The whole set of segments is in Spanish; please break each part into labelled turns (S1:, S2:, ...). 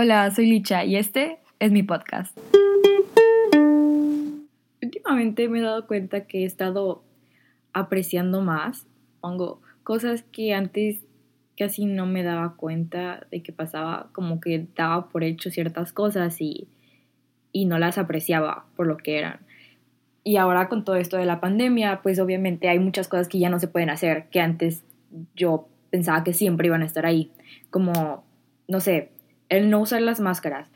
S1: Hola, soy Licha y este es mi podcast. Últimamente me he dado cuenta que he estado apreciando más, pongo cosas que antes casi no me daba cuenta de que pasaba, como que daba por hecho ciertas cosas y, y no las apreciaba por lo que eran. Y ahora con todo esto de la pandemia, pues obviamente hay muchas cosas que ya no se pueden hacer, que antes yo pensaba que siempre iban a estar ahí, como, no sé, el no usar las máscaras.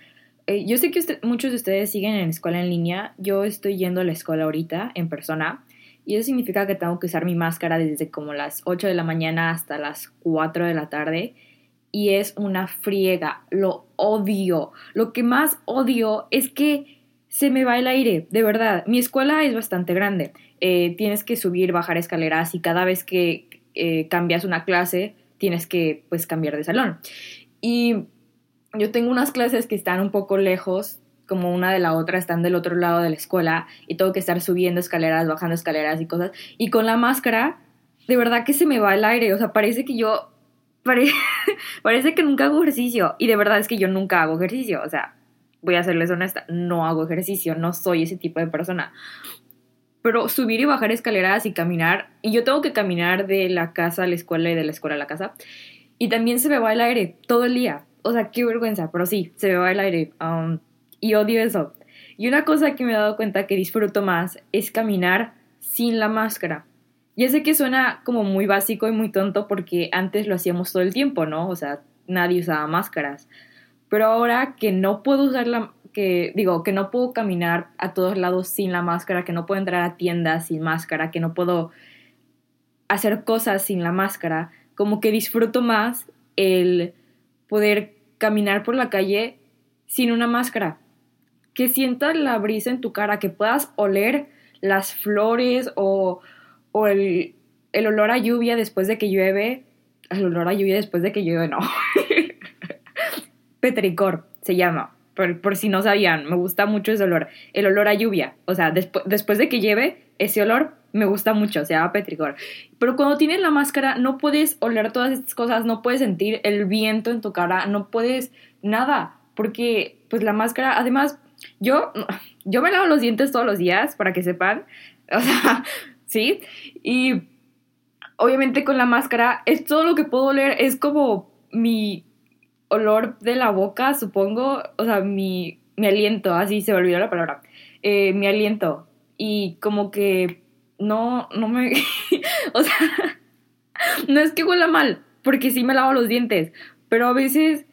S1: Eh, yo sé que muchos de ustedes siguen en escuela en línea, yo estoy yendo a la escuela ahorita en persona y eso significa que tengo que usar mi máscara desde como las 8 de la mañana hasta las 4 de la tarde y es una friega, lo odio. Lo que más odio es que se me va el aire, de verdad. Mi escuela es bastante grande, eh, tienes que subir, bajar escaleras y cada vez que eh, cambias una clase tienes que pues cambiar de salón. Y yo tengo unas clases que están un poco lejos, como una de la otra, están del otro lado de la escuela y tengo que estar subiendo escaleras, bajando escaleras y cosas. Y con la máscara, de verdad que se me va el aire, o sea, parece que yo, parece que nunca hago ejercicio y de verdad es que yo nunca hago ejercicio, o sea, voy a serles honesta, no hago ejercicio, no soy ese tipo de persona. Pero subir y bajar escaleras y caminar, y yo tengo que caminar de la casa a la escuela y de la escuela a la casa, y también se me va el aire todo el día o sea, qué vergüenza, pero sí, se me va el aire. Um, y odio eso. Y una cosa que me he dado cuenta que disfruto más es caminar sin la máscara. Ya sé que suena como muy básico y muy tonto porque antes lo hacíamos todo el tiempo, ¿no? O sea, nadie usaba máscaras. Pero ahora que no puedo usar la que digo, que no puedo caminar a todos lados sin la máscara, que no puedo entrar a tiendas sin máscara, que no puedo hacer cosas sin la máscara, como que disfruto más el poder caminar por la calle sin una máscara. Que sientas la brisa en tu cara, que puedas oler las flores o, o el, el, olor a lluvia después de que llueve. El olor a lluvia después de que llueve, no. Petricor se llama. Por, por, si no sabían, me gusta mucho ese olor. El olor a lluvia. O sea, después de que llueve, ese olor me gusta mucho, se llama petricor. Pero cuando tienes la máscara no puedes oler todas estas cosas, no puedes sentir el viento en tu cara, no puedes nada, porque pues la máscara, además, yo, yo me lavo los dientes todos los días, para que sepan, o sea, sí, y obviamente con la máscara es todo lo que puedo oler, es como mi olor de la boca, supongo, o sea, mi, mi aliento, así se me olvidó la palabra, eh, mi aliento, y como que no, no me, o sea, no es que huela mal, porque sí me lavo los dientes, pero a veces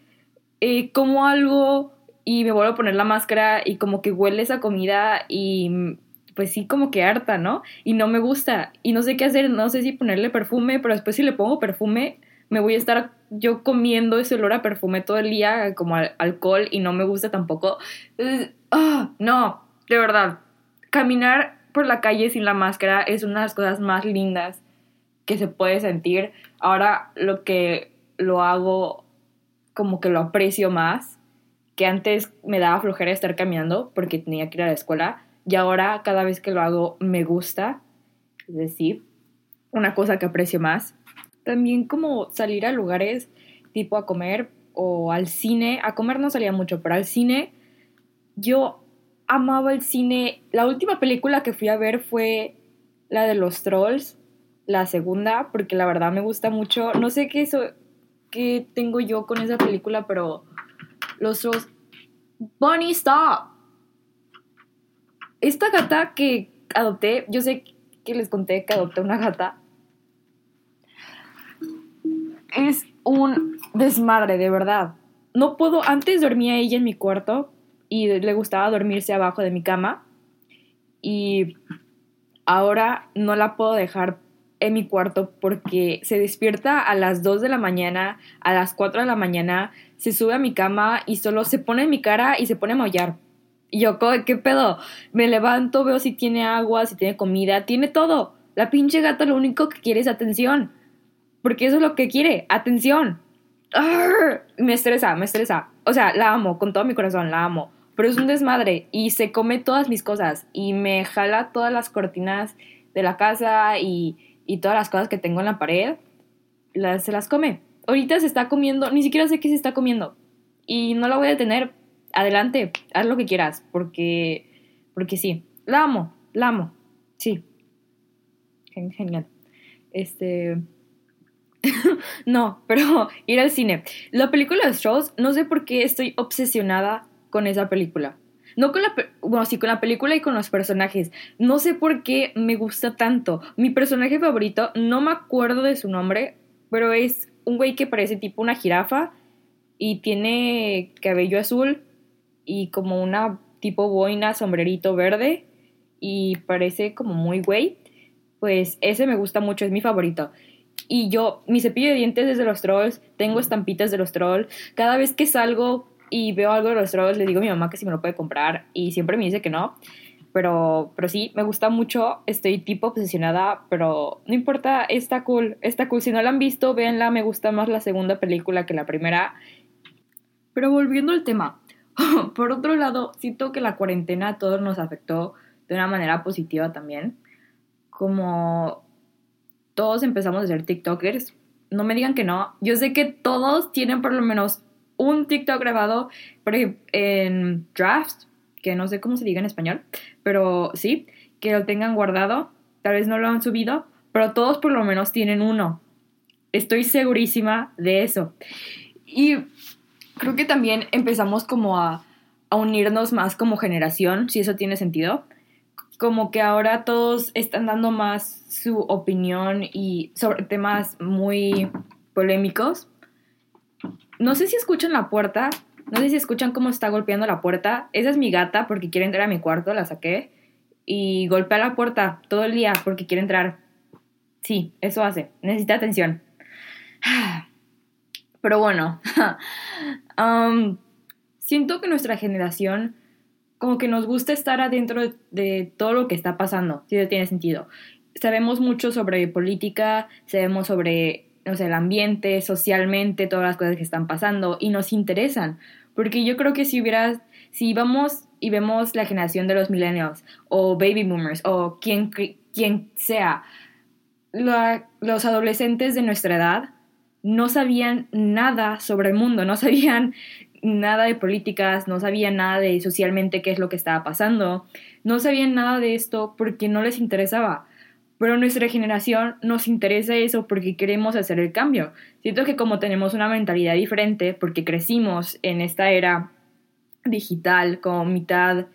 S1: eh, como algo y me vuelvo a poner la máscara y como que huele esa comida y pues sí como que harta, ¿no? Y no me gusta y no sé qué hacer, no sé si ponerle perfume, pero después si le pongo perfume me voy a estar yo comiendo ese olor a perfume todo el día como alcohol y no me gusta tampoco. Ah, no, de verdad, caminar por la calle sin la máscara es una de las cosas más lindas que se puede sentir. Ahora lo que lo hago como que lo aprecio más, que antes me daba flojera estar caminando porque tenía que ir a la escuela y ahora cada vez que lo hago me gusta, es decir, una cosa que aprecio más. También como salir a lugares tipo a comer o al cine, a comer no salía mucho, pero al cine yo amaba el cine. La última película que fui a ver fue la de los trolls, la segunda, porque la verdad me gusta mucho. No sé qué, eso, qué tengo yo con esa película, pero los trolls... Bunny, stop. Esta gata que adopté, yo sé que les conté que adopté una gata. Es un desmadre, de verdad. No puedo, antes dormía ella en mi cuarto y le gustaba dormirse abajo de mi cama y ahora no la puedo dejar en mi cuarto porque se despierta a las 2 de la mañana, a las 4 de la mañana, se sube a mi cama y solo se pone en mi cara y se pone a maullar. Y yo, ¿qué pedo? Me levanto, veo si tiene agua, si tiene comida, tiene todo. La pinche gata lo único que quiere es atención. Porque eso es lo que quiere, atención. Me estresa, me estresa. O sea, la amo, con todo mi corazón, la amo pero es un desmadre y se come todas mis cosas y me jala todas las cortinas de la casa y, todas las cosas que tengo en la pared, las, se las come. Ahorita se está comiendo, ni siquiera sé qué se está comiendo. y no la voy a detener. Adelante, haz lo que quieras, porque, porque sí, la amo, la amo, sí. Genial. Este... no, pero ir al cine. La película de Strolls, no sé por qué estoy obsesionada con esa película. No con la, bueno, sí, con la película y con los personajes. No sé por qué me gusta tanto. Mi personaje favorito, no me acuerdo de su nombre, pero es un güey que parece tipo una jirafa y tiene cabello azul y como una tipo boina, sombrerito verde y parece como muy güey. Pues ese me gusta mucho, es mi favorito. Y yo, mi cepillo de dientes es de los trolls, tengo estampitas de los trolls. Cada vez que salgo y veo algo de los trolls, le digo a mi mamá que si me lo puede comprar y siempre me dice que no. Pero, pero sí, me gusta mucho, estoy tipo obsesionada, pero no importa, está cool, está cool. Si no la han visto, véanla, me gusta más la segunda película que la primera. Pero volviendo al tema, por otro lado, siento que la cuarentena a todos nos afectó de una manera positiva también. Como todos empezamos a ser TikTokers, no me digan que no. Yo sé que todos tienen por lo menos un TikTok grabado, por ejemplo, en draft, que no sé cómo se diga en español, pero sí, que lo tengan guardado. Tal vez no lo han subido, pero todos por lo menos tienen uno. Estoy segurísima de eso. Y creo que también empezamos como a, a unirnos más como generación, si eso tiene sentido. Como que ahora todos están dando más su opinión y sobre temas muy polémicos no sé si escuchan la puerta. No sé si escuchan cómo está golpeando la puerta. Esa es mi gata porque quiere entrar a mi cuarto, la saqué. Y golpea la puerta todo el día porque quiere entrar. Sí, eso hace. Necesita atención. Pero bueno, um, siento que nuestra generación como que nos gusta estar adentro de, todo lo que está pasando, si eso tiene sentido. Sabemos mucho sobre política, sabemos sobre o sea, el ambiente, socialmente, todas las cosas que están pasando y nos interesan. Porque yo creo que si hubieras, si vamos y vemos la generación de los millennials o baby boomers o quien, quien sea, los adolescentes de nuestra edad no sabían nada sobre el mundo, no sabían nada de políticas, no sabían nada de socialmente qué es lo que estaba pasando, no sabían nada de esto porque no les interesaba pero nuestra generación nos interesa eso porque queremos hacer el cambio. Siento que como tenemos una mentalidad diferente, porque crecimos en esta era digital, como mitad,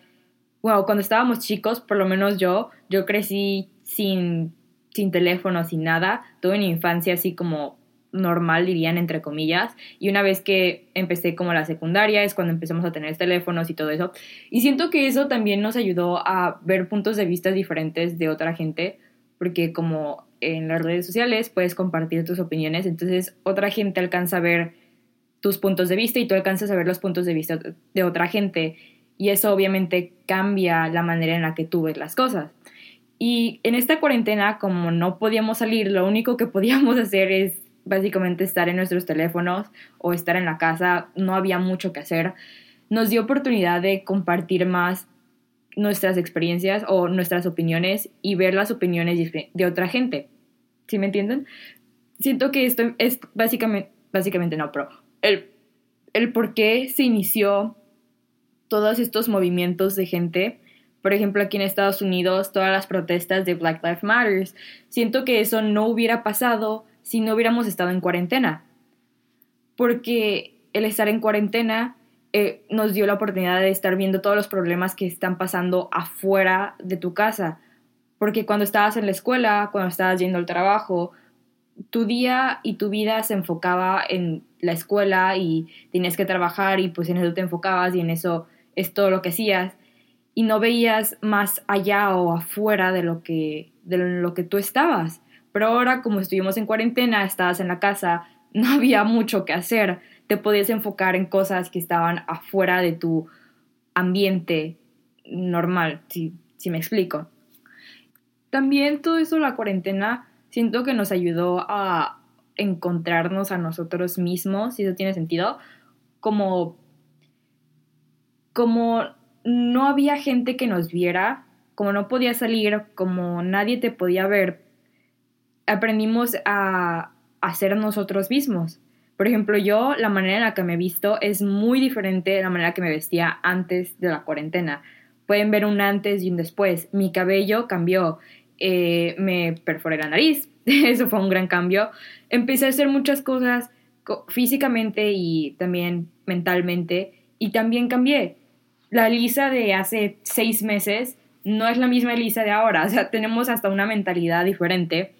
S1: bueno, cuando estábamos chicos, por lo menos yo, yo crecí sin, sin teléfono, sin nada, tuve una infancia así como normal, dirían, entre comillas. Y una vez que empecé como la secundaria es cuando empezamos a tener teléfonos y todo eso. Y siento que eso también nos ayudó a ver puntos de vista diferentes de otra gente, porque como en las redes sociales puedes compartir tus opiniones, entonces otra gente alcanza a ver tus puntos de vista y tú alcanzas a ver los puntos de vista de otra gente y eso obviamente cambia la manera en la que tú ves las cosas. Y en esta cuarentena, como no podíamos salir, lo único que podíamos hacer es básicamente estar en nuestros teléfonos o estar en la casa, no había mucho que hacer. Nos dio oportunidad de compartir más nuestras experiencias o nuestras opiniones y ver las opiniones de otra gente. ¿Sí me entienden? Siento que esto es básicamente, básicamente no, pero el, el por qué se inició todos estos movimientos de gente, por ejemplo aquí en Estados Unidos, todas las protestas de Black Lives Matter, siento que eso no hubiera pasado si no hubiéramos estado en cuarentena. Porque el estar en cuarentena eh, nos dio la oportunidad de estar viendo todos los problemas que están pasando afuera de tu casa. Porque cuando estabas en la escuela, cuando estabas yendo al trabajo, tu día y tu vida se enfocaba en la escuela y tenías que trabajar y pues en eso te enfocabas y en eso es todo lo que hacías y no veías más allá o afuera de lo que de lo que tú estabas. Pero ahora como estuvimos en cuarentena, estabas en la casa, no había mucho que hacer te podías enfocar en cosas que estaban afuera de tu ambiente normal, si, si me explico. También todo eso, la cuarentena, siento que nos ayudó a encontrarnos a nosotros mismos, si eso tiene sentido, como, como no había gente que nos viera, como no podía salir, como nadie te podía ver, aprendimos a, a ser nosotros mismos Por ejemplo, yo la manera en la que me he visto es muy diferente de la manera que me vestía antes de la cuarentena. Pueden ver un antes y un después. Mi cabello cambió. Eh, me perforé la nariz. Eso fue un gran cambio. Empecé a hacer muchas cosas físicamente y también mentalmente. Y también cambié. La Lisa de hace seis meses no es la misma Lisa de ahora. O sea, tenemos hasta una mentalidad diferente.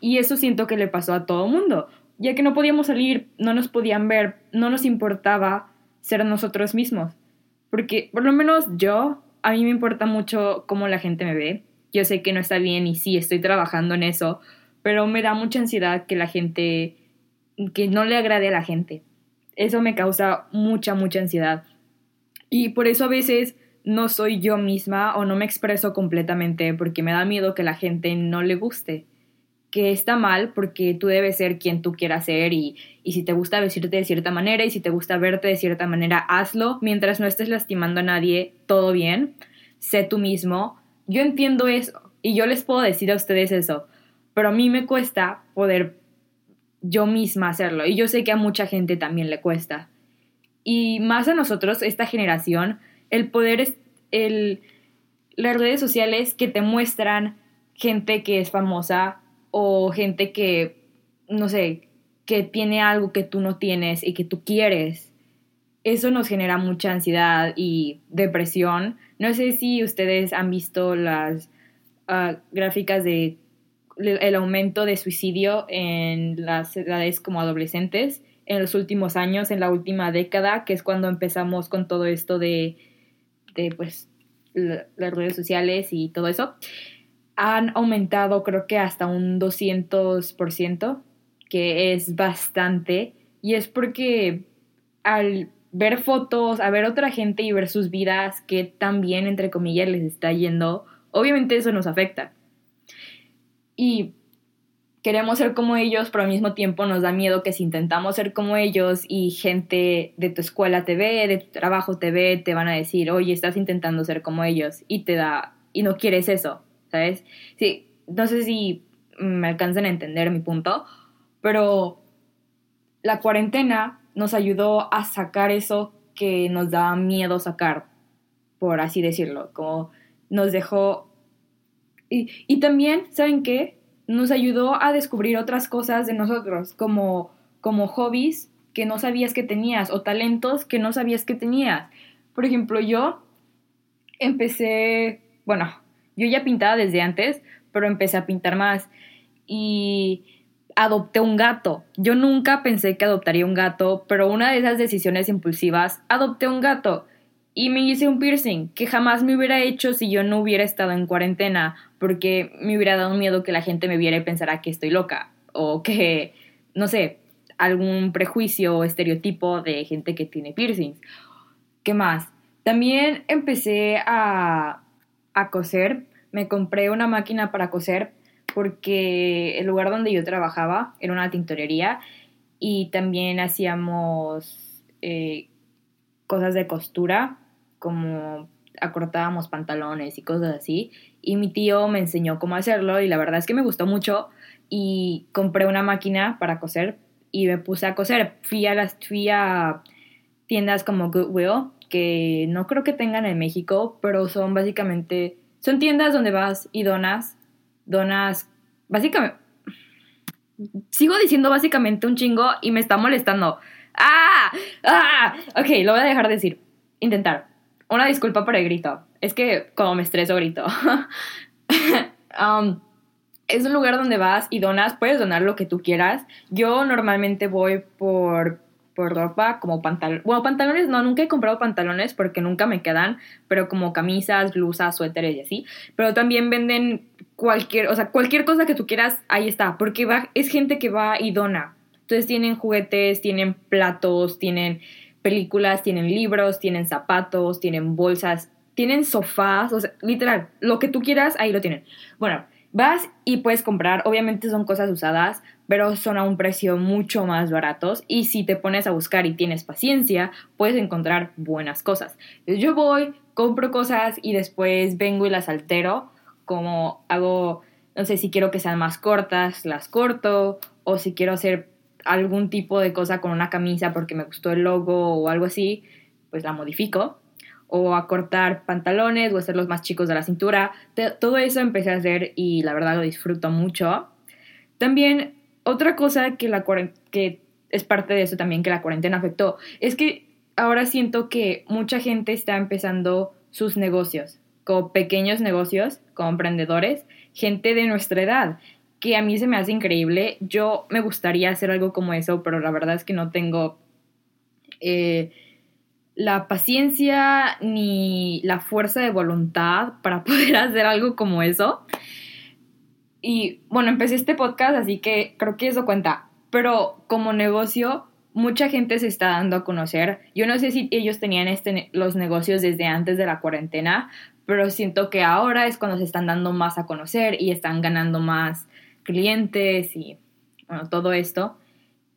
S1: Y eso siento que le pasó a todo mundo ya que no podíamos salir, no nos podían ver, no nos importaba ser nosotros mismos. Porque por lo menos yo, a mí me importa mucho cómo la gente me ve. Yo sé que no está bien y sí, estoy trabajando en eso, pero me da mucha ansiedad que la gente, que no le agrade a la gente. Eso me causa mucha, mucha ansiedad. Y por eso a veces no soy yo misma o no me expreso completamente porque me da miedo que la gente no le guste que está mal porque tú debes ser quien tú quieras ser y, si te gusta vestirte de cierta manera y si te gusta verte de cierta manera, hazlo mientras no estés lastimando a nadie, todo bien, sé tú mismo. Yo entiendo eso y yo les puedo decir a ustedes eso, pero a mí me cuesta poder yo misma hacerlo y yo sé que a mucha gente también le cuesta. Y más a nosotros, esta generación, el poder es el las redes sociales que te muestran gente que es famosa, o gente que, no sé, que tiene algo que tú no tienes y que tú quieres. Eso nos genera mucha ansiedad y depresión. No sé si ustedes han visto las ah, gráficas de el aumento de suicidio en las edades como adolescentes en los últimos años, en la última década, que es cuando empezamos con todo esto de, de pues, las redes sociales y todo eso han aumentado creo que hasta un 200%, que es bastante, y es porque al ver fotos, a ver otra gente y ver sus vidas que también, entre comillas, les está yendo, obviamente eso nos afecta. Y queremos ser como ellos, pero al mismo tiempo nos da miedo que si intentamos ser como ellos y gente de tu escuela te ve, de tu trabajo te ve, te van a decir, oye, estás intentando ser como ellos y te da, y no quieres eso. ¿Sabes? Sí, no sé si me alcanzan a entender mi punto, pero la cuarentena nos ayudó a sacar eso que nos daba miedo sacar, por así decirlo, como nos dejó... Y, y también, ¿saben qué? Nos ayudó a descubrir otras cosas de nosotros, como, como hobbies que no sabías que tenías o talentos que no sabías que tenías. Por ejemplo, yo empecé, bueno, yo ya pintaba desde antes, pero empecé a pintar más. Y adopté un gato. Yo nunca pensé que adoptaría un gato, pero una de esas decisiones impulsivas, adopté un gato. Y me hice un piercing, que jamás me hubiera hecho si yo no hubiera estado en cuarentena, porque me hubiera dado miedo que la gente me viera y pensara que estoy loca, o que, no sé, algún prejuicio o estereotipo de gente que tiene piercings. ¿Qué más? También empecé a a coser. Me compré una máquina para coser porque el lugar donde yo trabajaba era una tintorería y también hacíamos eh, cosas de costura, como acortábamos pantalones y cosas así. Y mi tío me enseñó cómo hacerlo y la verdad es que me gustó mucho y compré una máquina para coser y me puse a coser. Fui a las fui a tiendas como Goodwill que no creo que tengan en México, pero son básicamente, son tiendas donde vas y donas, donas, básicamente, sigo diciendo básicamente un chingo y me está molestando. ¡Ah! ¡Ah! Ok, lo voy a dejar de decir. Intentar. Una disculpa por el grito. Es que como me estreso grito. Um, es un lugar donde vas y donas, puedes donar lo que tú quieras. Yo normalmente voy por ropa, como pantalones. Bueno, pantalones no, nunca he comprado pantalones porque nunca me quedan, pero como camisas, blusas, suéteres y así. Pero también venden cualquier, o sea, cualquier cosa que tú quieras, ahí está, porque va, es gente que va y dona. Entonces tienen juguetes, tienen platos, tienen películas, tienen libros, tienen zapatos, tienen bolsas, tienen sofás, o sea, literal, lo que tú quieras, ahí lo tienen. Bueno, Vas y puedes comprar, obviamente son cosas usadas, pero son a un precio mucho más baratos y si te pones a buscar y tienes paciencia, puedes encontrar buenas cosas. Yo voy, compro cosas y después vengo y las altero, como hago, no sé, si quiero que sean más cortas, las corto, o si quiero hacer algún tipo de cosa con una camisa porque me gustó el logo o algo así, pues la modifico. O a cortar pantalones o hacerlos más chicos de la cintura. todo eso empecé a hacer y la verdad lo disfruto mucho. También otra cosa que, la, que es parte de eso también que la cuarentena afectó es que ahora siento que mucha gente está empezando sus negocios, como pequeños negocios, como emprendedores, gente de nuestra edad, que a mí se me hace increíble. Yo me gustaría hacer algo como eso, pero la verdad es que no tengo eh, la paciencia ni la fuerza de voluntad para poder hacer algo como eso. Y bueno, empecé este podcast, así que creo que eso cuenta. Pero como negocio, mucha gente se está dando a conocer. Yo no sé si ellos tenían este, los negocios desde antes de la cuarentena, pero siento que ahora es cuando se están dando más a conocer y están ganando más clientes y bueno, todo esto.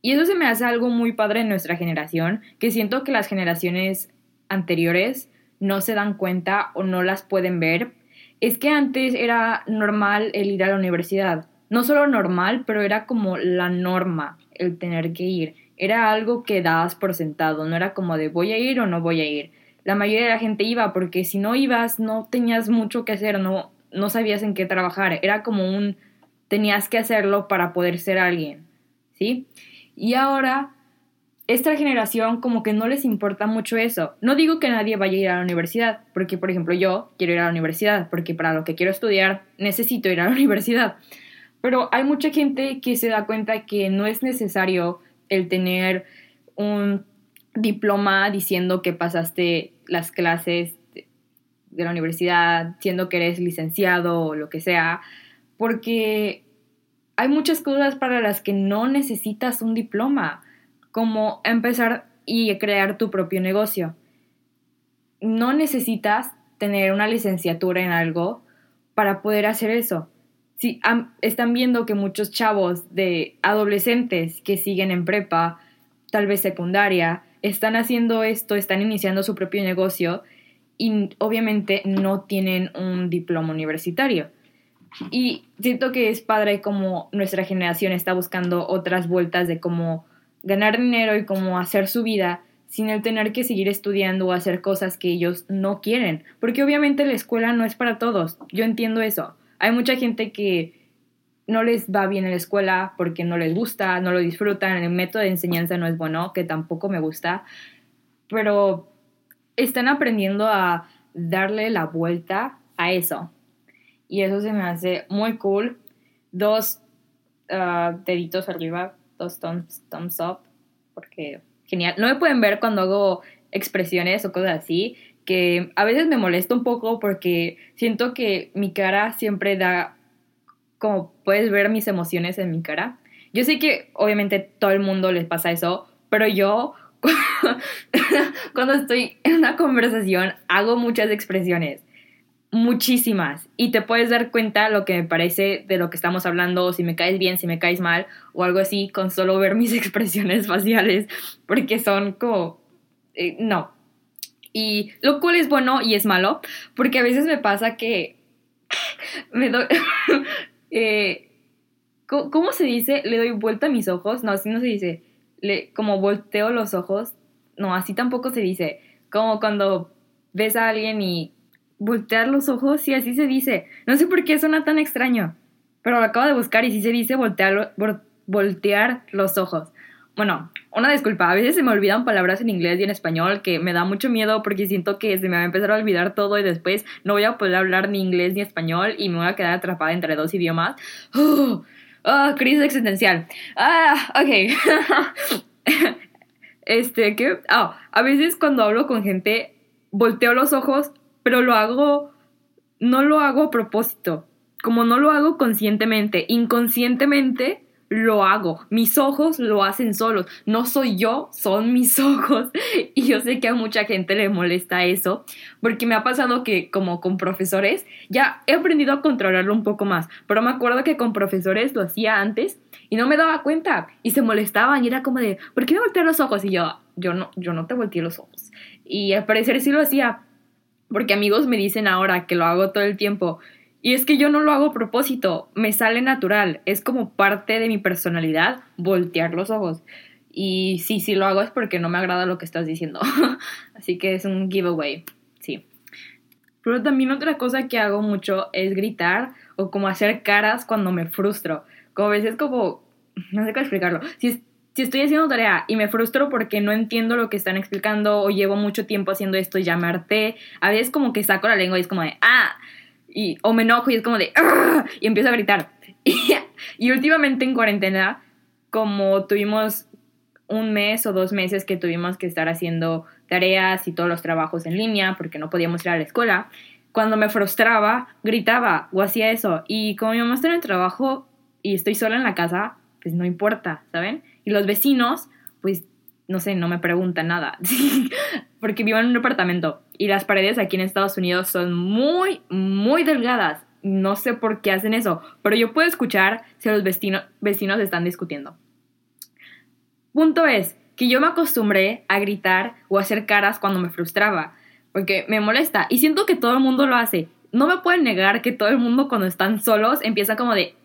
S1: Y eso se me hace algo muy padre en nuestra generación, que siento que las generaciones anteriores no se dan cuenta o no las pueden ver. Es que antes era normal el ir a la universidad. No solo normal, pero era como la norma el tener que ir era algo que dabas por sentado, no era como de voy a ir o no voy a ir. La mayoría de la gente iba porque si no ibas no tenías mucho que hacer, no, no sabías en qué trabajar, era como un tenías que hacerlo para poder ser alguien, ¿sí? Y ahora esta generación como que no les importa mucho eso. No digo que nadie vaya a ir a la universidad, porque por ejemplo yo quiero ir a la universidad, porque para lo que quiero estudiar necesito ir a la universidad. Pero hay mucha gente que se da cuenta que no es necesario el tener un diploma diciendo que pasaste las clases de la universidad, siendo que eres licenciado o lo que sea, porque hay muchas cosas para las que no necesitas un diploma, como empezar y crear tu propio negocio. No necesitas tener una licenciatura en algo para poder hacer eso si están viendo que muchos chavos de adolescentes que siguen en prepa, tal vez secundaria, están haciendo esto, están iniciando su propio negocio y obviamente no tienen un diploma universitario. Y siento que es padre como nuestra generación está buscando otras vueltas de cómo ganar dinero y cómo hacer su vida sin el tener que seguir estudiando o hacer cosas que ellos no quieren. Porque obviamente la escuela no es para todos. Yo entiendo eso. Hay mucha gente que no les va bien en la escuela porque no les gusta, no lo disfrutan, el método de enseñanza no es bueno, que tampoco me gusta, pero están aprendiendo a darle la vuelta a eso. Y eso se me hace muy cool. Dos uh, deditos arriba, dos thumbs, thumbs up, porque genial. No me pueden ver cuando hago expresiones o cosas así, que a veces me molesta un poco porque siento que mi cara siempre da, como puedes ver mis emociones en mi cara. Yo sé que obviamente todo el mundo les pasa eso, pero yo cuando estoy en una conversación hago muchas expresiones, muchísimas, y te puedes dar cuenta lo que me parece de lo que estamos hablando, si me caes bien, si me caes mal, o algo así, con solo ver mis expresiones faciales, porque son como... Eh, no, y lo cual es bueno y es malo, porque a veces me pasa que me doy... Eh, ¿Cómo se dice? Le doy vuelta a mis ojos. No, así no se dice. Le, como volteo los ojos. No, así tampoco se dice. Como cuando ves a alguien y voltear los ojos, y así se dice. No sé por qué suena tan extraño, pero lo acabo de buscar y sí se dice voltear, los ojos. Bueno, una disculpa, a veces se me olvidan palabras en inglés y en español que me da mucho miedo porque siento que se me va a empezar a olvidar todo y después no voy a poder hablar ni inglés ni español y me voy a quedar atrapada entre dos idiomas. ¡Oh! crisis existencial. Ah, ok. este, ¿qué? Ah, a veces cuando hablo con gente volteo los ojos, pero lo hago, no lo hago a propósito. Como no lo hago conscientemente, inconscientemente lo hago. Mis ojos lo hacen solos. No soy yo, son mis ojos. Y yo sé que a mucha gente le molesta eso, porque me ha pasado que como con profesores, ya he aprendido a controlarlo un poco más, pero me acuerdo que con profesores lo hacía antes y no me daba cuenta y se molestaban y era como de, ¿por qué me volteé los ojos? Y yo, yo no, yo no te volteé los ojos. Y al parecer sí lo hacía, porque amigos me dicen ahora que lo hago todo el tiempo Y es que yo no lo hago a propósito, me sale natural, es como parte de mi personalidad voltear los ojos. Y sí, sí lo hago es porque no me agrada lo que estás diciendo. Así que es un giveaway, sí. Pero también otra cosa que hago mucho es gritar o como hacer caras cuando me frustro. Como a veces como, no sé cómo explicarlo. Si, si estoy haciendo tarea y me frustro porque no entiendo lo que están explicando o llevo mucho tiempo haciendo esto y ya me harté, a veces como que saco la lengua y es como de, ah, y, o me enojo y es como de, ah, y empiezo a gritar. y últimamente en cuarentena, como tuvimos un mes o dos meses que tuvimos que estar haciendo tareas y todos los trabajos en línea porque no podíamos ir a la escuela, cuando me frustraba, gritaba o hacía eso. Y como mi mamá está en el trabajo y estoy sola en la casa, pues no importa, ¿saben? Y los vecinos, pues no sé, no me preguntan nada, porque vivo en un departamento y las paredes aquí en Estados Unidos son muy, muy delgadas. No sé por qué hacen eso, pero yo puedo escuchar si los vecinos, están discutiendo. Punto es que yo me acostumbré a gritar o hacer caras cuando me frustraba, porque me molesta y siento que todo el mundo lo hace. No me pueden negar que todo el mundo cuando están solos empieza como de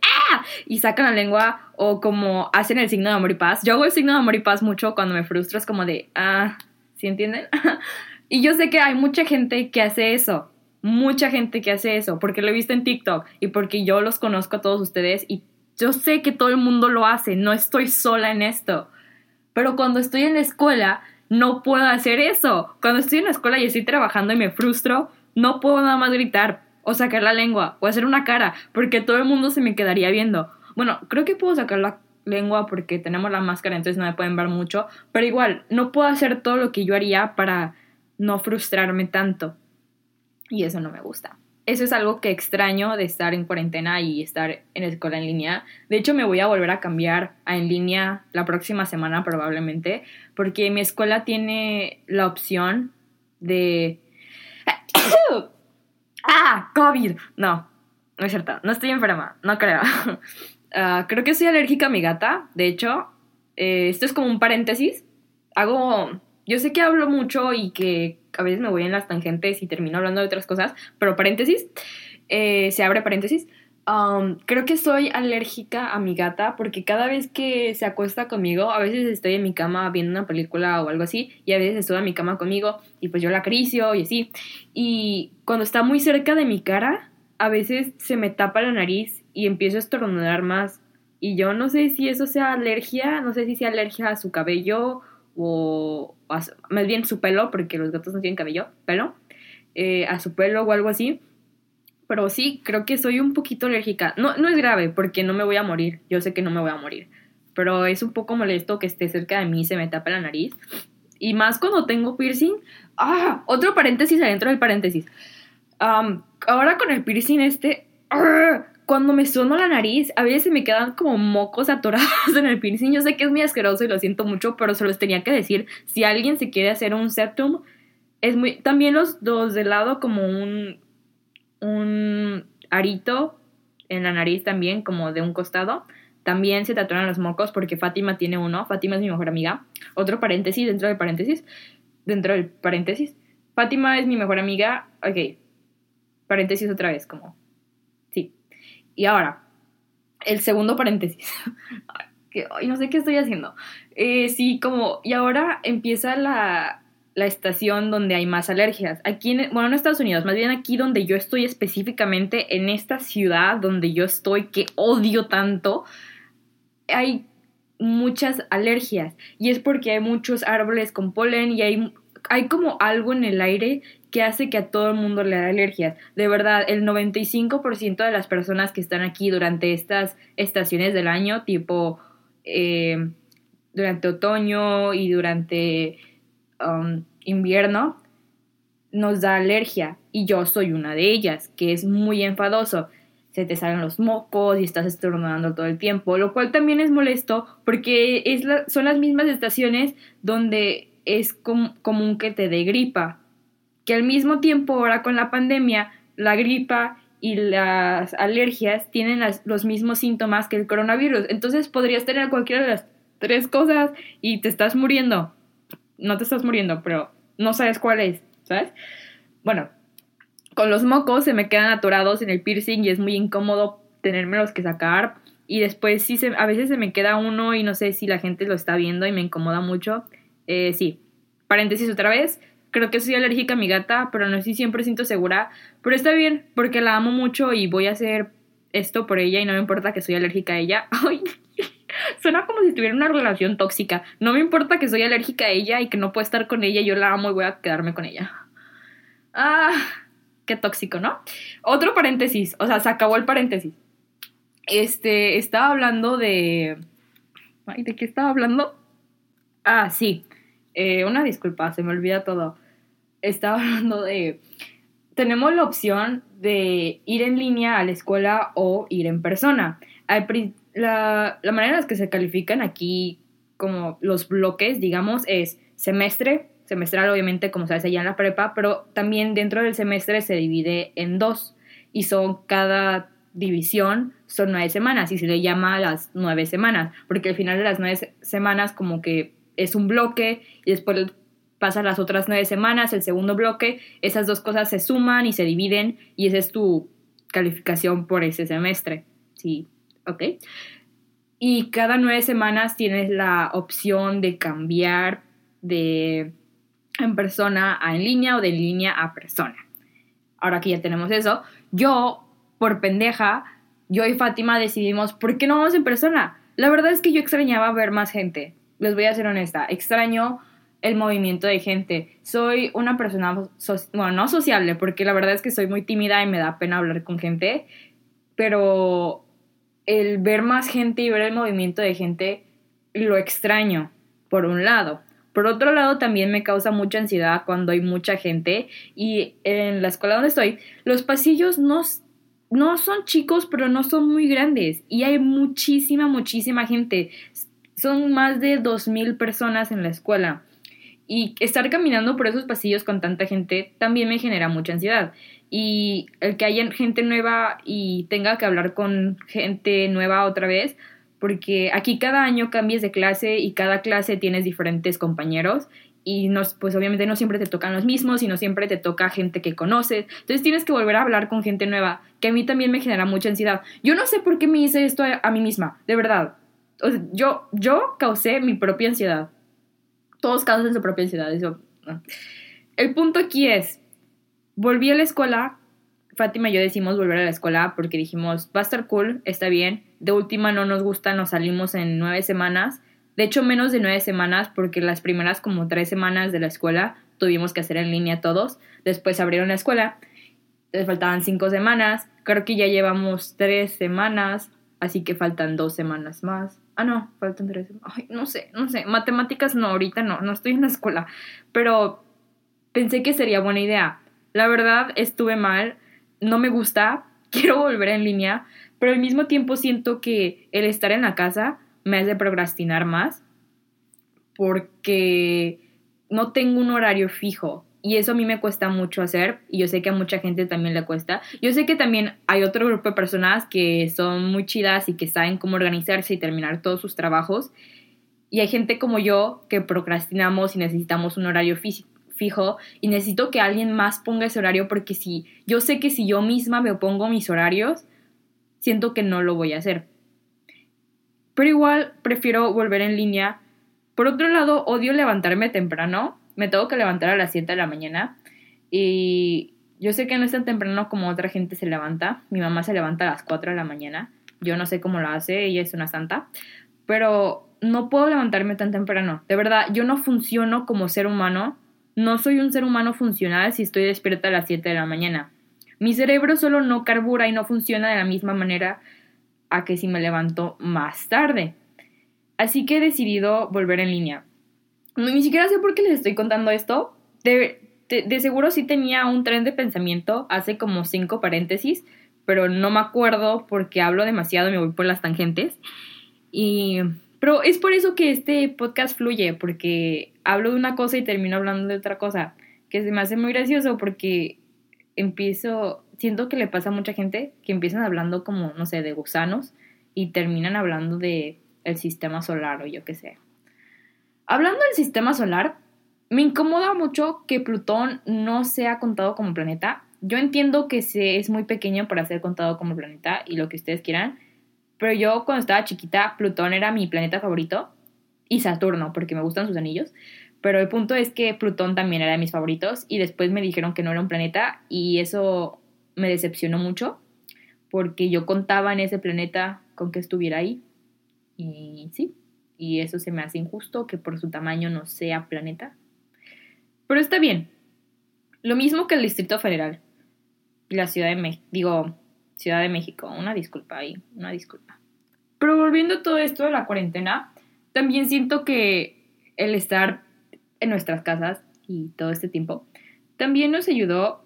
S1: y sacan la lengua o como hacen el signo de amor y paz. Yo hago el signo de amor y paz mucho cuando me frustro, es como de ¡ah! ¿Sí entienden? y yo sé que hay mucha gente que hace eso. Mucha gente que hace eso, porque lo he visto en TikTok y porque yo los conozco a todos ustedes y yo sé que todo el mundo lo hace, no estoy sola en esto. Pero cuando estoy en la escuela, no puedo hacer eso. Cuando estoy en la escuela y estoy trabajando y me frustro, no puedo nada más gritar o sacar la lengua o hacer una cara porque todo el mundo se me quedaría viendo. Bueno, creo que puedo sacar la lengua porque tenemos la máscara, entonces no me pueden ver mucho, pero igual, no puedo hacer todo lo que yo haría para no frustrarme tanto. Y eso no me gusta eso es algo que extraño de estar en cuarentena y estar en escuela en línea. De hecho, me voy a volver a cambiar a en línea la próxima semana probablemente, porque mi escuela tiene la opción de... ¡Ah! COVID. No, no es cierto, no estoy enferma, no creo. Ah, creo que soy alérgica a mi gata, de hecho. Eh, esto es como un paréntesis. Hago yo sé que hablo mucho y que a veces me voy en las tangentes y termino hablando de otras cosas, pero paréntesis, eh, se abre paréntesis. Um, creo que soy alérgica a mi gata porque cada vez que se acuesta conmigo, a veces estoy en mi cama viendo una película o algo así, y a veces estoy en mi cama conmigo y pues yo la acaricio y así. Y cuando está muy cerca de mi cara, a veces se me tapa la nariz y empiezo a estornudar más. Y yo no sé si eso sea alergia, no sé si sea alergia a su cabello o, más bien su pelo, porque los gatos no tienen cabello, pelo, eh, a su pelo o algo así. Pero sí, creo que soy un poquito alérgica. No, no es grave, porque no me voy a morir. Yo sé que no me voy a morir. Pero es un poco molesto que esté cerca de mí y se me tapa la nariz. Y más cuando tengo piercing. ¡Ah! Otro paréntesis adentro del paréntesis. ahora con el piercing este. ¡ah! cuando me sueno la nariz, a veces me quedan como mocos atorados en el piercing. Yo sé que es muy asqueroso y lo siento mucho, pero se los tenía que decir. Si alguien se quiere hacer un septum, es muy. También los dos de lado, como un. Un arito en la nariz también, como de un costado. También se tatuan los mocos porque Fátima tiene uno. Fátima es mi mejor amiga. Otro paréntesis dentro del paréntesis. Dentro del paréntesis. Fátima es mi mejor amiga. Ok. Paréntesis otra vez, como y ahora, el segundo paréntesis. que, no sé qué estoy haciendo. Eh, sí, como, y ahora empieza la, la estación donde hay más alergias. Aquí, en, bueno, en Estados Unidos, más bien aquí donde yo estoy específicamente, en esta ciudad donde yo estoy, que odio tanto, hay muchas alergias. Y es porque hay muchos árboles con polen y hay, hay como algo en el aire que hace que a todo el mundo le da alergias. De verdad, el 95% de las personas que están aquí durante estas estaciones del año, tipo eh, durante otoño y durante um, invierno, nos da alergia. Y yo soy una de ellas, que es muy enfadoso. Se te salen los mocos y estás estornudando todo el tiempo, lo cual también es molesto porque es son las mismas estaciones donde es común que te dé gripa que al mismo tiempo ahora con la pandemia, la gripa y las alergias tienen los mismos síntomas que el coronavirus. Entonces podrías tener cualquiera de las tres cosas y te estás muriendo. No te estás muriendo, pero no sabes cuál es, ¿sabes? Bueno, con los mocos se me quedan atorados en el piercing y es muy incómodo tenérmelos que sacar. Y después sí, se, a veces se me queda uno y no sé si la gente lo está viendo y me incomoda mucho. Eh, sí, paréntesis otra vez. Creo que soy alérgica a mi gata, pero no estoy siempre siento segura. Pero está bien, porque la amo mucho y voy a hacer esto por ella y no me importa que soy alérgica a ella. Ay, suena como si tuviera una relación tóxica. No me importa que soy alérgica a ella y que no puedo estar con ella, yo la amo y voy a quedarme con ella. Ah, qué tóxico, ¿no? Otro paréntesis, o sea, se acabó el paréntesis. Este, estaba hablando de... Ay, ¿de qué estaba hablando? Ah, sí. Eh, una disculpa, se me olvida todo. Estaba hablando de... Tenemos la opción de ir en línea a la escuela o ir en persona. La, la manera en la que se califican aquí como los bloques, digamos, es semestre, semestral obviamente como hace allá en la prepa, pero también dentro del semestre se divide en dos y son cada división son nueve semanas y se le llama las nueve semanas, porque al final de las nueve semanas como que es un bloque y después pasan las otras nueve semanas, el segundo bloque, esas dos cosas se suman y se dividen y esa es tu calificación por ese semestre. Sí, ok. Y cada nueve semanas tienes la opción de cambiar de en persona a en línea o de en línea a persona. Ahora que ya tenemos eso, yo, por pendeja, yo y Fátima decidimos, ¿por qué no vamos en persona? La verdad es que yo extrañaba ver más gente les voy a ser honesta, extraño el movimiento de gente. Soy una persona, bueno, no sociable, porque la verdad es que soy muy tímida y me da pena hablar con gente, pero el ver más gente y ver el movimiento de gente lo extraño, por un lado. Por otro lado, también me causa mucha ansiedad cuando hay mucha gente y en la escuela donde estoy, los pasillos no, no son chicos, pero no son muy grandes y hay muchísima, muchísima gente son más de 2.000 personas en la escuela. Y estar caminando por esos pasillos con tanta gente también me genera mucha ansiedad. Y el que haya gente nueva y tenga que hablar con gente nueva otra vez, porque aquí cada año cambias de clase y cada clase tienes diferentes compañeros y no, pues obviamente no siempre te tocan los mismos y no siempre te toca gente que conoces. Entonces tienes que volver a hablar con gente nueva, que a mí también me genera mucha ansiedad. Yo no sé por qué me hice esto a mí misma, de verdad yo, yo causé mi propia ansiedad. Todos causan su propia ansiedad. Eso, El punto aquí es, volví a la escuela, Fátima y yo decimos volver a la escuela porque dijimos, va a estar cool, está bien. De última no nos gusta, nos salimos en nueve semanas. De hecho, menos de nueve semanas porque las primeras como tres semanas de la escuela tuvimos que hacer en línea todos. Después abrieron la escuela. Les faltaban cinco semanas. Creo que ya llevamos tres semanas. Así que faltan dos semanas más. Ah, no, faltan tres. Ay, no sé, no sé. Matemáticas no, ahorita no, no estoy en la escuela. Pero pensé que sería buena idea. La verdad, estuve mal. No me gusta. Quiero volver en línea. Pero al mismo tiempo siento que el estar en la casa me hace procrastinar más. Porque no tengo un horario fijo. Y eso a mí me cuesta mucho hacer y yo sé que a mucha gente también le cuesta. Yo sé que también hay otro grupo de personas que son muy chidas y que saben cómo organizarse y terminar todos sus trabajos. Y hay gente como yo que procrastinamos y necesitamos un horario fijo y necesito que alguien más ponga ese horario porque si yo sé que si yo misma me opongo mis horarios, siento que no lo voy a hacer. Pero igual prefiero volver en línea. Por otro lado, odio levantarme temprano me tengo que levantar a las 7 de la mañana y yo sé que no es tan temprano como otra gente se levanta. Mi mamá se levanta a las 4 de la mañana. Yo no sé cómo lo hace, ella es una santa. Pero no puedo levantarme tan temprano. De verdad, yo no funciono como ser humano. No soy un ser humano funcional si estoy despierta a las 7 de la mañana. Mi cerebro solo no carbura y no funciona de la misma manera a que si me levanto más tarde. Así que he decidido volver en línea. Ni siquiera sé por qué les estoy contando esto. De, de, seguro sí tenía un tren de pensamiento hace como cinco paréntesis, pero no me acuerdo porque hablo demasiado y me voy por las tangentes. Y, pero es por eso que este podcast fluye, porque hablo de una cosa y termino hablando de otra cosa, que se me hace muy gracioso porque empiezo, siento que le pasa a mucha gente que empiezan hablando como, no sé, de gusanos y terminan hablando de el sistema solar o yo qué sé. Hablando del sistema solar, me incomoda mucho que Plutón no sea contado como planeta Yo entiendo que es muy pequeño para ser contado como planeta y lo que ustedes quieran, pero yo cuando estaba chiquita, Plutón era mi planeta favorito y Saturno, porque me gustan sus anillos. Pero el punto es que Plutón también era de mis favoritos y después me dijeron que no era un planeta y eso me decepcionó mucho porque yo contaba en ese planeta con que estuviera ahí. Y sí, y eso se me hace injusto que por su tamaño no sea planeta. Pero está bien. Lo mismo que el Distrito Federal. La Ciudad de México. Digo, Ciudad de México. Una disculpa ahí, una disculpa. Pero volviendo a todo esto de la cuarentena, también siento que el estar en nuestras casas y todo este tiempo también nos ayudó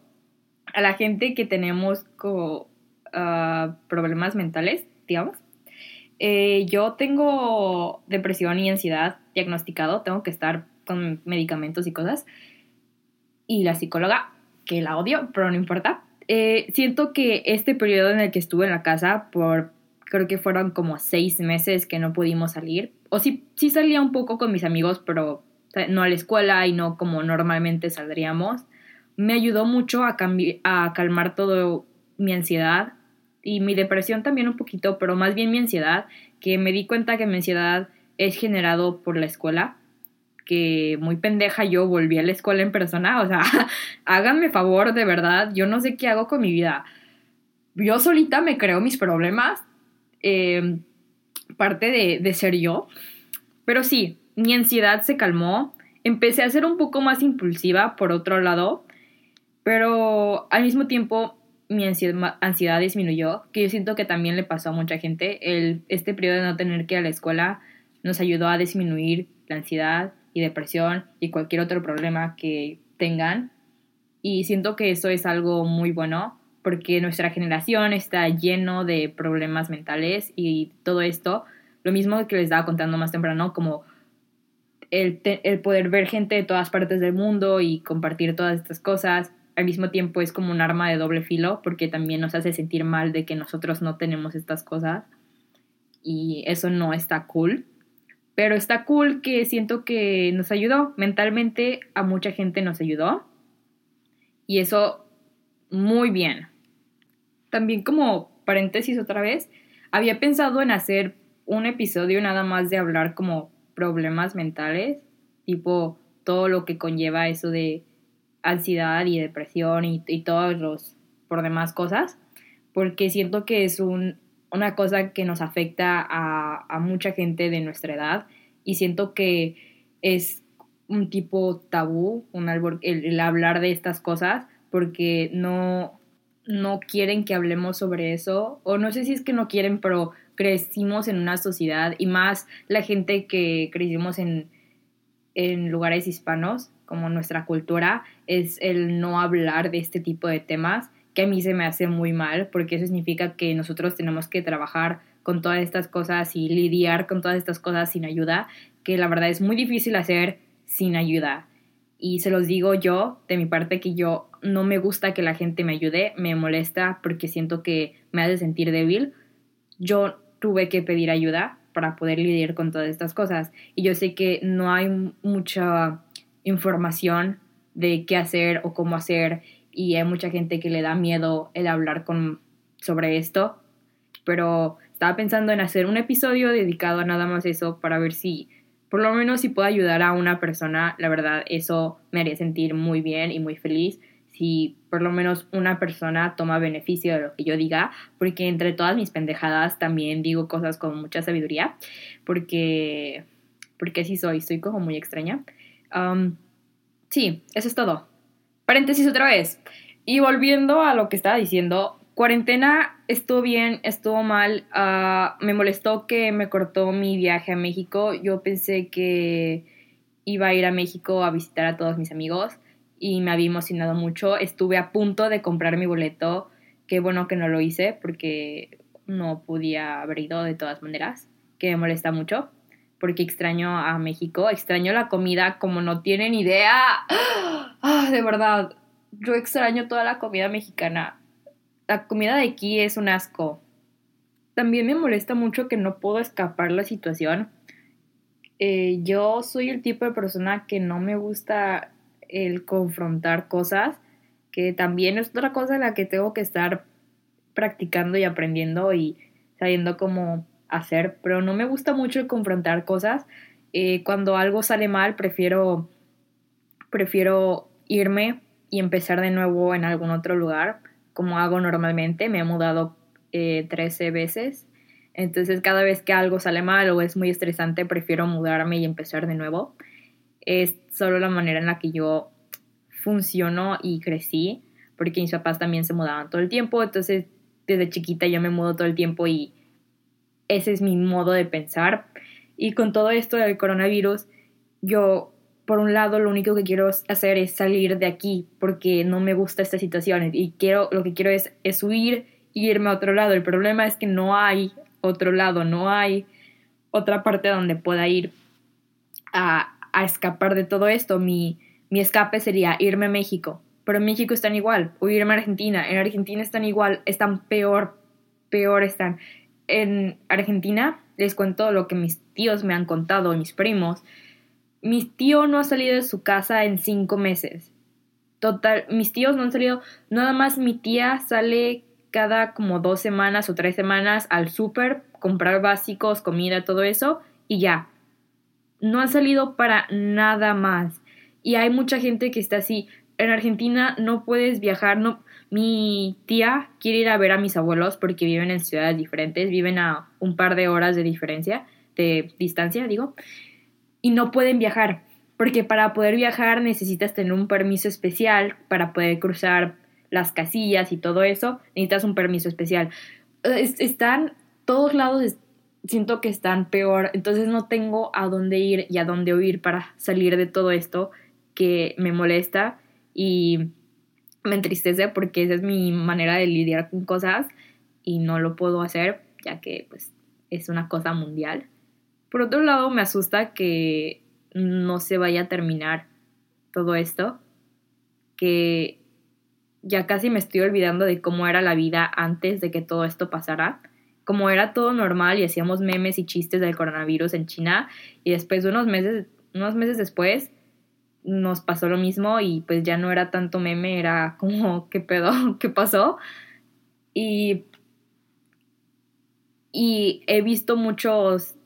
S1: a la gente que tenemos como, ah, problemas mentales, digamos. Eh, yo tengo depresión y ansiedad diagnosticado, tengo que estar con medicamentos y cosas. Y la psicóloga, que la odio, pero no importa. Eh, siento que este periodo en el que estuve en la casa, por creo que fueron como seis meses que no pudimos salir, o sí, sí salía un poco con mis amigos, pero no a la escuela y no como normalmente saldríamos, me ayudó mucho a, a calmar todo mi ansiedad y mi depresión también un poquito, pero más bien mi ansiedad, que me di cuenta que mi ansiedad es generado por la escuela, que muy pendeja yo volví a la escuela en persona, o sea, háganme favor de verdad, yo no sé qué hago con mi vida. Yo solita me creo mis problemas, em, parte de, de ser yo, pero sí, mi ansiedad se calmó, empecé a ser un poco más impulsiva por otro lado, pero al mismo tiempo mi ansiedad, disminuyó, que yo siento que también le pasó a mucha gente. El, este periodo de no tener que ir a la escuela nos ayudó a disminuir la ansiedad y depresión y cualquier otro problema que tengan. Y siento que eso es algo muy bueno porque nuestra generación está lleno de problemas mentales y todo esto, lo mismo que les estaba contando más temprano, como el, poder ver gente de todas partes del mundo y compartir todas estas cosas, al mismo tiempo es como un arma de doble filo porque también nos hace sentir mal de que nosotros no tenemos estas cosas y eso no está cool. Pero está cool que siento que nos ayudó mentalmente, a mucha gente nos ayudó y eso muy bien. También como paréntesis otra vez, había pensado en hacer un episodio nada más de hablar como problemas mentales, tipo todo lo que conlleva eso de ansiedad y depresión y, y todos los por demás cosas, porque siento que es un, una cosa que nos afecta a, a, mucha gente de nuestra edad y siento que es un tipo tabú un, el, hablar de estas cosas porque no, no quieren que hablemos sobre eso o no sé si es que no quieren, pero crecimos en una sociedad y más la gente que crecimos en, en lugares hispanos como nuestra cultura es el no hablar de este tipo de temas, que a mí se me hace muy mal, porque eso significa que nosotros tenemos que trabajar con todas estas cosas y lidiar con todas estas cosas sin ayuda, que la verdad es muy difícil hacer sin ayuda. Y se los digo yo, de mi parte, que yo no me gusta que la gente me ayude, me molesta porque siento que me hace sentir débil. Yo tuve que pedir ayuda para poder lidiar con todas estas cosas. Y yo sé que no hay mucha información de qué hacer o cómo hacer y hay mucha gente que le da miedo el hablar con, sobre esto, pero estaba pensando en hacer un episodio dedicado a nada más eso para ver si por lo menos si puedo ayudar a una persona, la verdad eso me haría sentir muy bien y muy feliz si por lo menos una persona toma beneficio de lo que yo diga, porque entre todas mis pendejadas también digo cosas con mucha sabiduría, porque porque así soy, soy como muy extraña sí, eso es todo. Paréntesis otra vez. Y volviendo a lo que estaba diciendo, cuarentena estuvo bien, estuvo mal. Ah, me molestó que me cortó mi viaje a México. Yo pensé que iba a ir a México a visitar a todos mis amigos y me había emocionado mucho. Estuve a punto de comprar mi boleto. Qué bueno que no lo hice porque no podía haber ido de todas maneras, que me molesta mucho porque extraño a México, extraño la comida como no tienen idea. Ah, de verdad, yo extraño toda la comida mexicana. La comida de aquí es un asco. También me molesta mucho que no puedo escapar la situación. Eh, yo soy el tipo de persona que no me gusta el confrontar cosas, que también es otra cosa en la que tengo que estar practicando y aprendiendo y sabiendo cómo hacer, pero no me gusta mucho confrontar cosas. Eh, cuando algo sale mal, prefiero, prefiero irme y empezar de nuevo en algún otro lugar, como hago normalmente. Me he mudado eh, 13 veces. Entonces cada vez que algo sale mal o es muy estresante, prefiero mudarme y empezar de nuevo. Es solo la manera en la que yo funciono y crecí, porque mis papás también se mudaban todo el tiempo, entonces desde chiquita yo me mudo todo el tiempo y ese es mi modo de pensar. Y con todo esto del coronavirus, yo, por un lado, lo único que quiero hacer es salir de aquí porque no me gusta esta situación y quiero, lo que quiero es, es huir y irme a otro lado. El problema es que no hay otro lado, no hay otra parte donde pueda ir a, a escapar de todo esto. Mi, mi escape sería irme a México, pero en México están igual, o irme a Argentina, en Argentina están igual, están peor, peor están en Argentina, les cuento lo que mis tíos me han contado, mis primos. Mi tío no ha salido de su casa en cinco meses. Total, mis tíos no han salido, nada más mi tía sale cada como dos semanas o tres semanas al súper, comprar básicos, comida, todo eso, y ya. No han salido para nada más. Y hay mucha gente que está así. En Argentina no puedes viajar, no, mi tía quiere ir a ver a mis abuelos porque viven en ciudades diferentes, viven a un par de horas de diferencia, de distancia, digo, y no pueden viajar, porque para poder viajar necesitas tener un permiso especial para poder cruzar las casillas y todo eso, necesitas un permiso especial. Están todos lados, siento que están peor, entonces no tengo a dónde ir y a dónde huir para salir de todo esto que me molesta y me entristece porque esa es mi manera de lidiar con cosas y no lo puedo hacer ya que pues es una cosa mundial. Por otro lado, me asusta que no se vaya a terminar todo esto, que ya casi me estoy olvidando de cómo era la vida antes de que todo esto pasara. Como era todo normal y hacíamos memes y chistes del coronavirus en China y después unos meses, unos meses después nos pasó lo mismo y pues ya no era tanto meme, era como, ¿qué pedo? ¿Qué pasó? Y, y he visto muchos,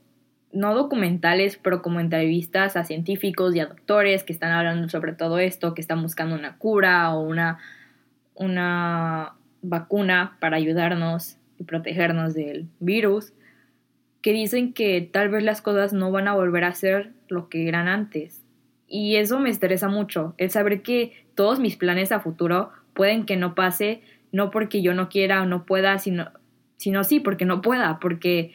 S1: no documentales, pero como entrevistas a científicos y a doctores que están hablando sobre todo esto, que están buscando una cura o una, una vacuna para ayudarnos y protegernos del virus, que dicen que tal vez las cosas no van a volver a ser lo que eran antes y eso me estresa mucho, el saber que todos mis planes a futuro pueden que no pase, no porque yo no quiera o no pueda, sino, sino sí porque no pueda, porque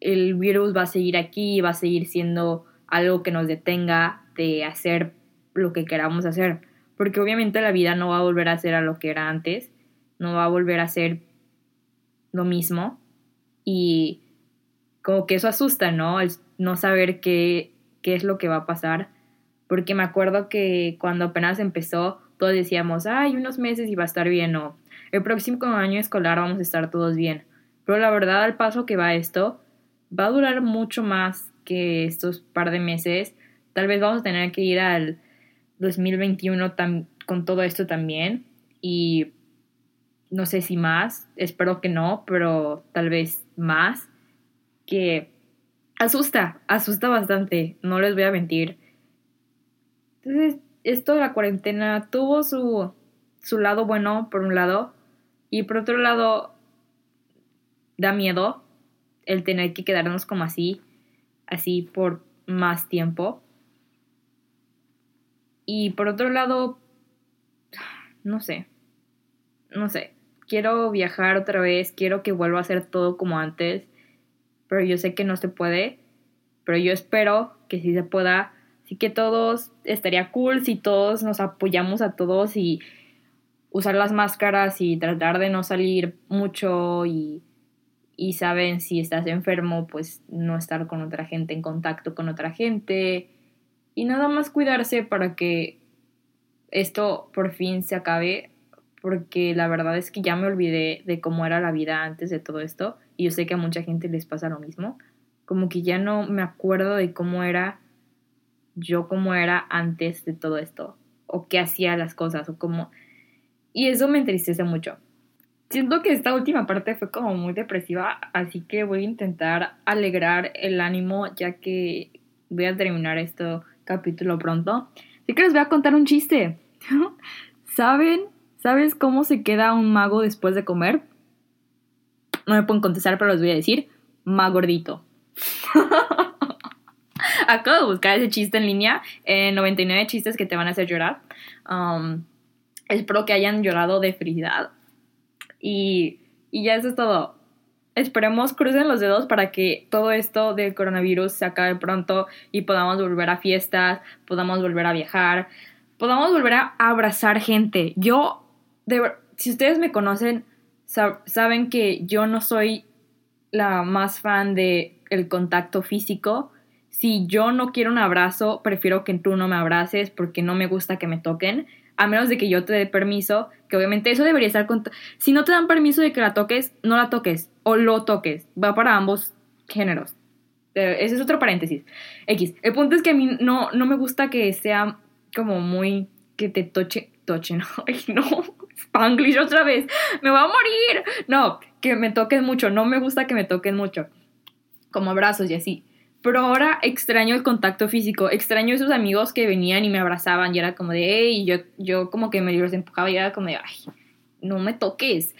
S1: el virus va a seguir aquí, va a seguir siendo algo que nos detenga de hacer lo que queramos hacer. Porque obviamente la vida no va a volver a ser a lo que era antes, no va a volver a ser lo mismo. Y como que eso asusta, ¿no? El no saber qué, qué es lo que va a pasar porque me acuerdo que cuando apenas empezó, todos decíamos, ay, unos meses y va a estar bien, o el próximo año escolar vamos a estar todos bien. Pero la verdad, al paso que va esto, va a durar mucho más que estos par de meses. Tal vez vamos a tener que ir al 2021 con todo esto también. Y no sé si más, espero que no, pero tal vez más. Que asusta, asusta bastante, no les voy a mentir. Entonces, esto de la cuarentena tuvo su, su lado bueno, por un lado, y por otro lado, da miedo el tener que quedarnos como así, así por más tiempo. Y por otro lado, no sé, no sé, quiero viajar otra vez, quiero que vuelva a ser todo como antes, pero yo sé que no se puede, pero yo espero que sí se pueda. Así que todos, estaría cool si todos nos apoyamos a todos y usar las máscaras y tratar de no salir mucho y, y saben si estás enfermo, pues no estar con otra gente, en contacto con otra gente. Y nada más cuidarse para que esto por fin se acabe, porque la verdad es que ya me olvidé de cómo era la vida antes de todo esto y yo sé que a mucha gente les pasa lo mismo, como que ya no me acuerdo de cómo era yo como era antes de todo esto, o qué hacía las cosas, o cómo... Y eso me entristece mucho. Siento que esta última parte fue como muy depresiva, así que voy a intentar alegrar el ánimo ya que voy a terminar este capítulo pronto. Así que les voy a contar un chiste. ¿Saben? ¿Sabes cómo se queda un mago después de comer? No me pueden contestar, pero les voy a decir, más gordito. Acabo de buscar ese chiste en línea, 99 chistes que te van a hacer llorar. Um, espero que hayan llorado de felicidad. Y, y ya eso es todo. Esperemos, crucen los dedos para que todo esto del coronavirus se acabe pronto y podamos volver a fiestas, podamos volver a viajar, podamos volver a abrazar gente. Yo, si ustedes me conocen, saben que yo no soy la más fan de el contacto físico. Si yo no quiero un abrazo, prefiero que tú no me abraces porque no me gusta que me toquen, a menos de que yo te dé permiso, que obviamente eso debería estar con... Si no te dan permiso de que la toques, no la toques o lo toques. Va para ambos géneros. Eh, ese es otro paréntesis. X. El punto es que a mí no, no me gusta que sea como muy... que te toche... Toche, no. no. Spanglish otra vez. Me voy a morir. No, que me toquen mucho. No me gusta que me toquen mucho. Como abrazos y así. Pero ahora extraño el contacto físico, extraño esos amigos que venían y me abrazaban y era como de, hey, yo, yo como que me los empujaba y era como de, ay, no me toques.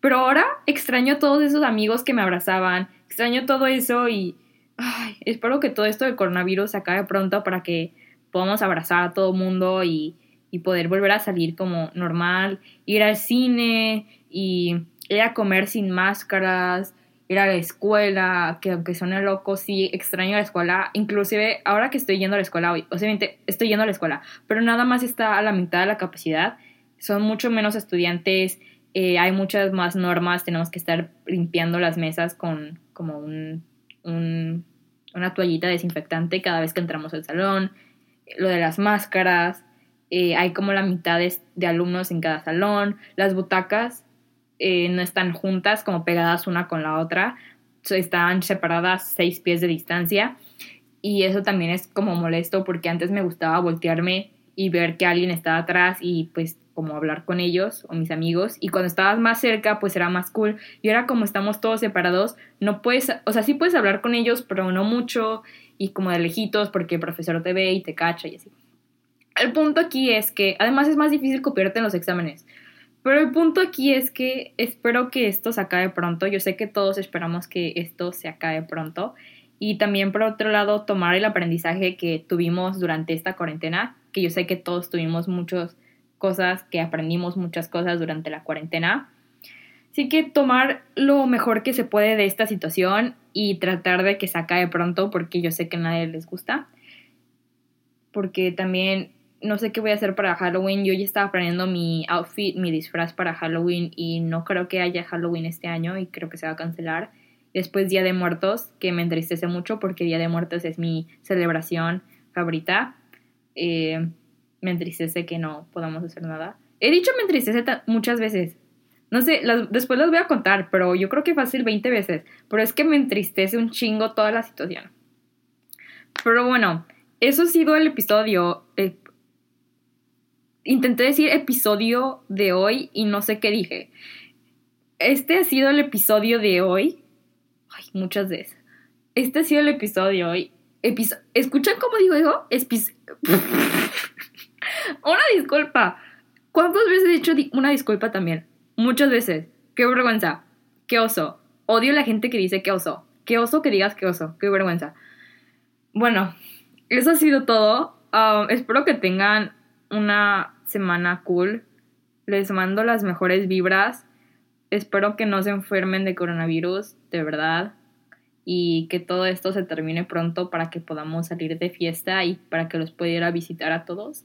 S1: Pero ahora extraño todos esos amigos que me abrazaban, extraño todo eso y ay, espero que todo esto del coronavirus se acabe pronto para que podamos abrazar a todo mundo y, y poder volver a salir como normal, ir al cine y ir a comer sin máscaras, ir a la escuela, que aunque suene loco, sí extraño la escuela. Inclusive ahora que estoy yendo a la escuela hoy, obviamente estoy yendo a la escuela, pero nada más está a la mitad de la capacidad. Son mucho menos estudiantes, eh, hay muchas más normas, tenemos que estar limpiando las mesas con como un, una toallita desinfectante cada vez que entramos al salón, lo de las máscaras, eh, hay como la mitad de alumnos en cada salón, las butacas eh, no están juntas, como pegadas una con la otra, están separadas seis pies de distancia. Y eso también es como molesto porque antes me gustaba voltearme y ver que alguien estaba atrás y pues como hablar con ellos o mis amigos y cuando estabas más cerca pues era más cool y ahora como estamos todos separados no puedes, o sea sí puedes hablar con ellos pero no mucho y como de lejitos porque el profesor te ve y te cacha y así. El punto aquí es que además es más difícil copiarte en los exámenes pero el punto aquí es que espero que esto se acabe pronto. Yo sé que todos esperamos que esto se acabe pronto. Y también por otro lado, tomar el aprendizaje que tuvimos durante esta cuarentena, que yo sé que todos tuvimos muchas cosas, que aprendimos muchas cosas durante la cuarentena. Así que tomar lo mejor que se puede de esta situación y tratar de que se acabe pronto porque yo sé que a nadie les gusta. Porque también no sé qué voy a hacer para Halloween. Yo ya estaba planeando mi outfit, mi disfraz para Halloween y no creo que haya Halloween este año y creo que se va a cancelar. Después Día de Muertos, que me entristece mucho porque Día de Muertos es mi celebración favorita. Eh, me entristece que no podamos hacer nada. He dicho me entristece muchas veces. No sé, después les voy a contar, pero yo creo que fácil 20 veces. Pero es que me entristece un chingo toda la situación. Pero bueno, eso ha sido el episodio. Intenté decir episodio de hoy y no sé qué dije. Este ha sido el episodio de hoy. Ay, muchas veces. Este ha sido el episodio de hoy. ¿Escuchan cómo digo eso? una disculpa. ¿Cuántas veces he dicho una disculpa también? Muchas veces. Qué vergüenza. Qué oso. Odio a la gente que dice qué oso. Qué oso que digas qué oso. Qué vergüenza. Bueno, eso ha sido todo. Um, espero que tengan una semana cool. Les mando las mejores vibras. Espero que no se enfermen de coronavirus, de verdad. Y que todo esto se termine pronto para que podamos salir de fiesta y para que los pudiera visitar a todos.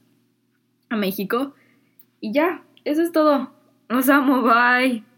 S1: A México. Y ya, eso es todo. Los amo, bye.